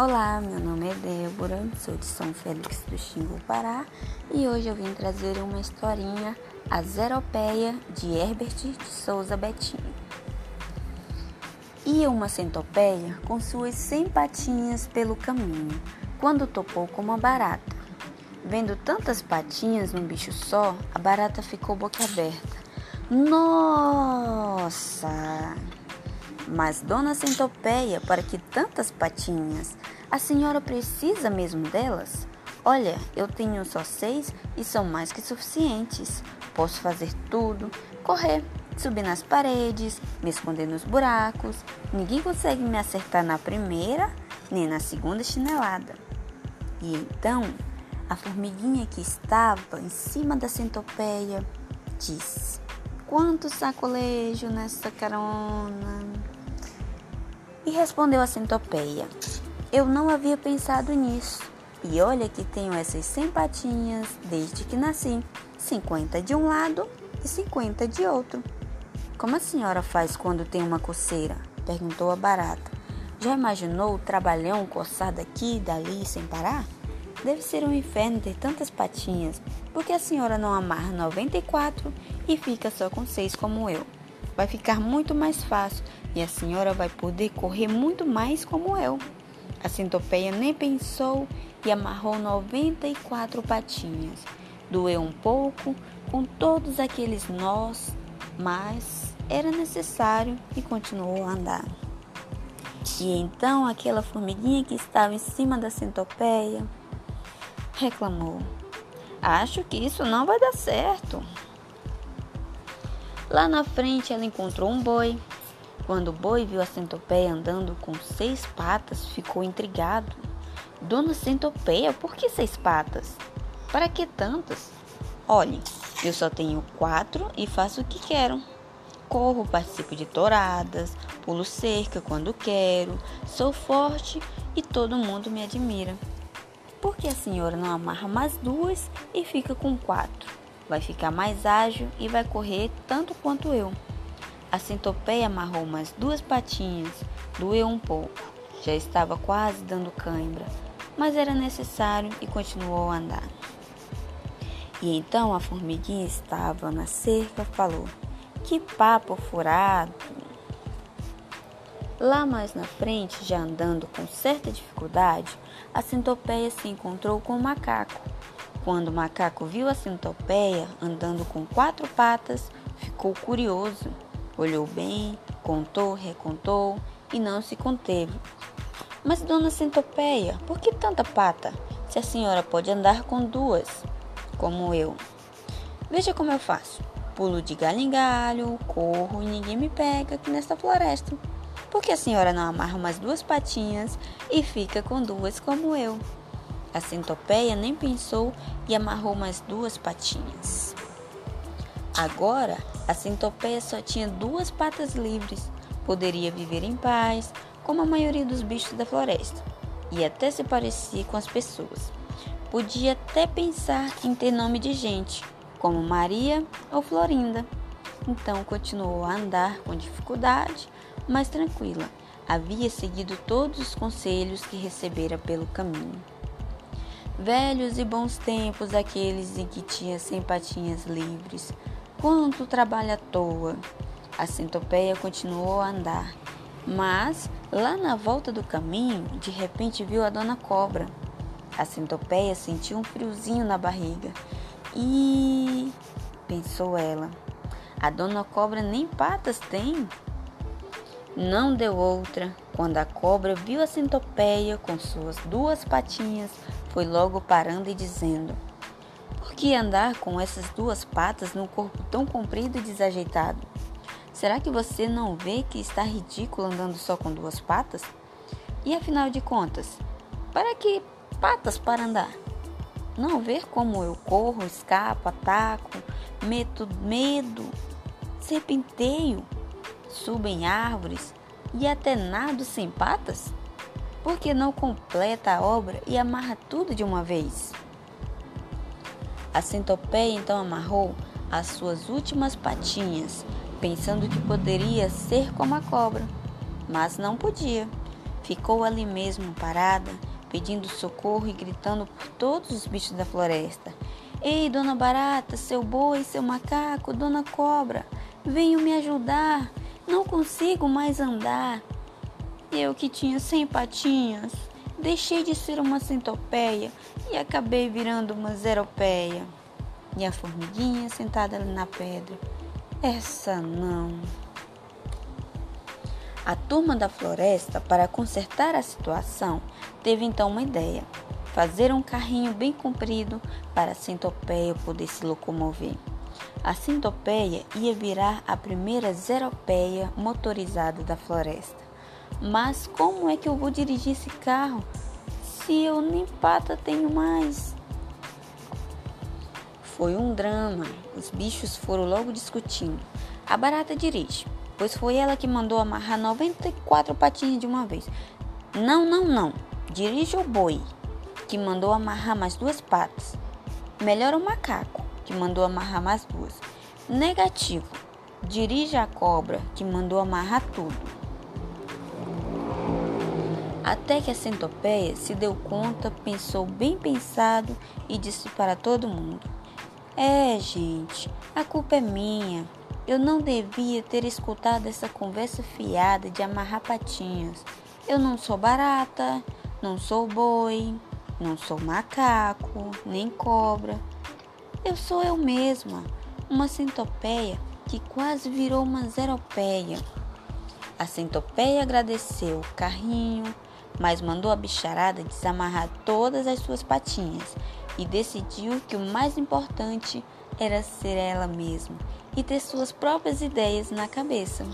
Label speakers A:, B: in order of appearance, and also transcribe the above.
A: Olá, meu nome é Débora, sou de São Félix do Xingu, Pará, e hoje eu vim trazer uma historinha, A Zeropeia, de Herbert de Souza Betinho. Ia uma centopeia com suas cem patinhas pelo caminho, quando topou com uma barata. Vendo tantas patinhas num bicho só, a barata ficou boca aberta. Nossa! Mas, dona Centopeia, para que tantas patinhas? A senhora precisa mesmo delas? Olha, eu tenho só seis e são mais que suficientes. Posso fazer tudo: correr, subir nas paredes, me esconder nos buracos. Ninguém consegue me acertar na primeira nem na segunda chinelada. E então, a formiguinha que estava em cima da centopeia disse: Quanto sacolejo nessa carona! E respondeu a centopeia: Eu não havia pensado nisso. E olha que tenho essas 100 patinhas desde que nasci: 50 de um lado e 50 de outro. Como a senhora faz quando tem uma coceira? perguntou a barata. Já imaginou o trabalhão coçar daqui e dali sem parar? Deve ser um inferno ter tantas patinhas. Por que a senhora não amarra 94 e fica só com seis como eu? Vai ficar muito mais fácil e a senhora vai poder correr muito mais como eu. A centopeia nem pensou e amarrou 94 patinhas. Doeu um pouco com todos aqueles nós, mas era necessário e continuou a andar. E então aquela formiguinha que estava em cima da centopeia reclamou: Acho que isso não vai dar certo. Lá na frente ela encontrou um boi. Quando o boi viu a centopeia andando com seis patas, ficou intrigado. Dona Centopeia, por que seis patas? Para que tantas? Olhe, eu só tenho quatro e faço o que quero. Corro, participo de touradas, pulo cerca quando quero, sou forte e todo mundo me admira. Por que a senhora não amarra mais duas e fica com quatro? Vai ficar mais ágil e vai correr tanto quanto eu. A centopeia amarrou mais duas patinhas, doeu um pouco. Já estava quase dando cãibra, mas era necessário e continuou a andar. E então a formiguinha estava na cerca falou: Que papo furado! Lá mais na frente, já andando com certa dificuldade, a centopeia se encontrou com o macaco. Quando o macaco viu a centopeia andando com quatro patas, ficou curioso. Olhou bem, contou, recontou e não se conteve. Mas, dona centopeia, por que tanta pata? Se a senhora pode andar com duas, como eu. Veja como eu faço. Pulo de galho em galho, corro e ninguém me pega aqui nesta floresta. Por que a senhora não amarra umas duas patinhas e fica com duas como eu? A centopeia nem pensou e amarrou mais duas patinhas. Agora, a centopeia só tinha duas patas livres. Poderia viver em paz, como a maioria dos bichos da floresta, e até se parecia com as pessoas. Podia até pensar em ter nome de gente, como Maria ou Florinda. Então continuou a andar com dificuldade, mas tranquila. Havia seguido todos os conselhos que recebera pelo caminho. Velhos e bons tempos aqueles em que tinha cem patinhas livres. Quanto trabalho à toa! A centopeia continuou a andar, mas lá na volta do caminho, de repente viu a dona cobra. A centopeia sentiu um friozinho na barriga. E pensou ela, a dona cobra nem patas tem. Não deu outra. Quando a cobra viu a centopeia com suas duas patinhas, foi logo parando e dizendo: Por que andar com essas duas patas num corpo tão comprido e desajeitado? Será que você não vê que está ridículo andando só com duas patas? E afinal de contas, para que patas para andar? Não ver como eu corro, escapo, ataco, meto medo, serpenteio? suba em árvores e até nado sem patas? Por que não completa a obra e amarra tudo de uma vez? A centopeia então amarrou as suas últimas patinhas, pensando que poderia ser como a cobra, mas não podia. Ficou ali mesmo parada, pedindo socorro e gritando por todos os bichos da floresta. Ei, dona Barata, seu boi, seu macaco, dona Cobra, venham me ajudar. Não consigo mais andar. Eu que tinha cem patinhas, deixei de ser uma centopeia e acabei virando uma zeropeia. E a formiguinha sentada ali na pedra. Essa não. A turma da floresta, para consertar a situação, teve então uma ideia: fazer um carrinho bem comprido para a centopeia poder se locomover. A centopeia ia virar a primeira zeropeia motorizada da floresta. Mas como é que eu vou dirigir esse carro se eu nem pata tenho mais? Foi um drama. Os bichos foram logo discutindo. A barata dirige pois foi ela que mandou amarrar 94 patinhas de uma vez. Não, não, não. Dirige o boi, que mandou amarrar mais duas patas. Melhor o macaco, que mandou amarrar mais duas. Negativo. Dirige a cobra, que mandou amarrar tudo. Até que a centopeia se deu conta, pensou bem pensado e disse para todo mundo: É, gente, a culpa é minha. Eu não devia ter escutado essa conversa fiada de amarrar patinhas. Eu não sou barata, não sou boi, não sou macaco, nem cobra. Eu sou eu mesma, uma centopeia que quase virou uma zeropeia. A centopeia agradeceu o carrinho, mas mandou a bicharada desamarrar todas as suas patinhas e decidiu que o mais importante era ser ela mesma e ter suas próprias ideias na cabeça.